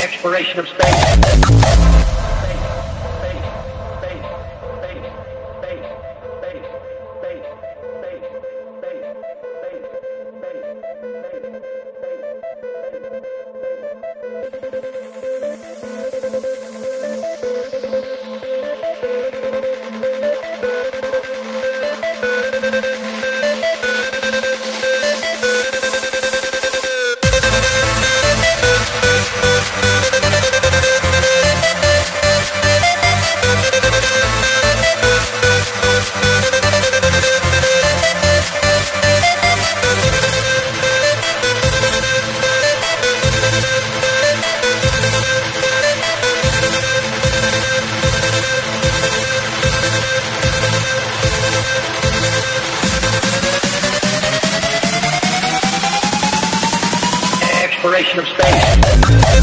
Exploration of space. Of space.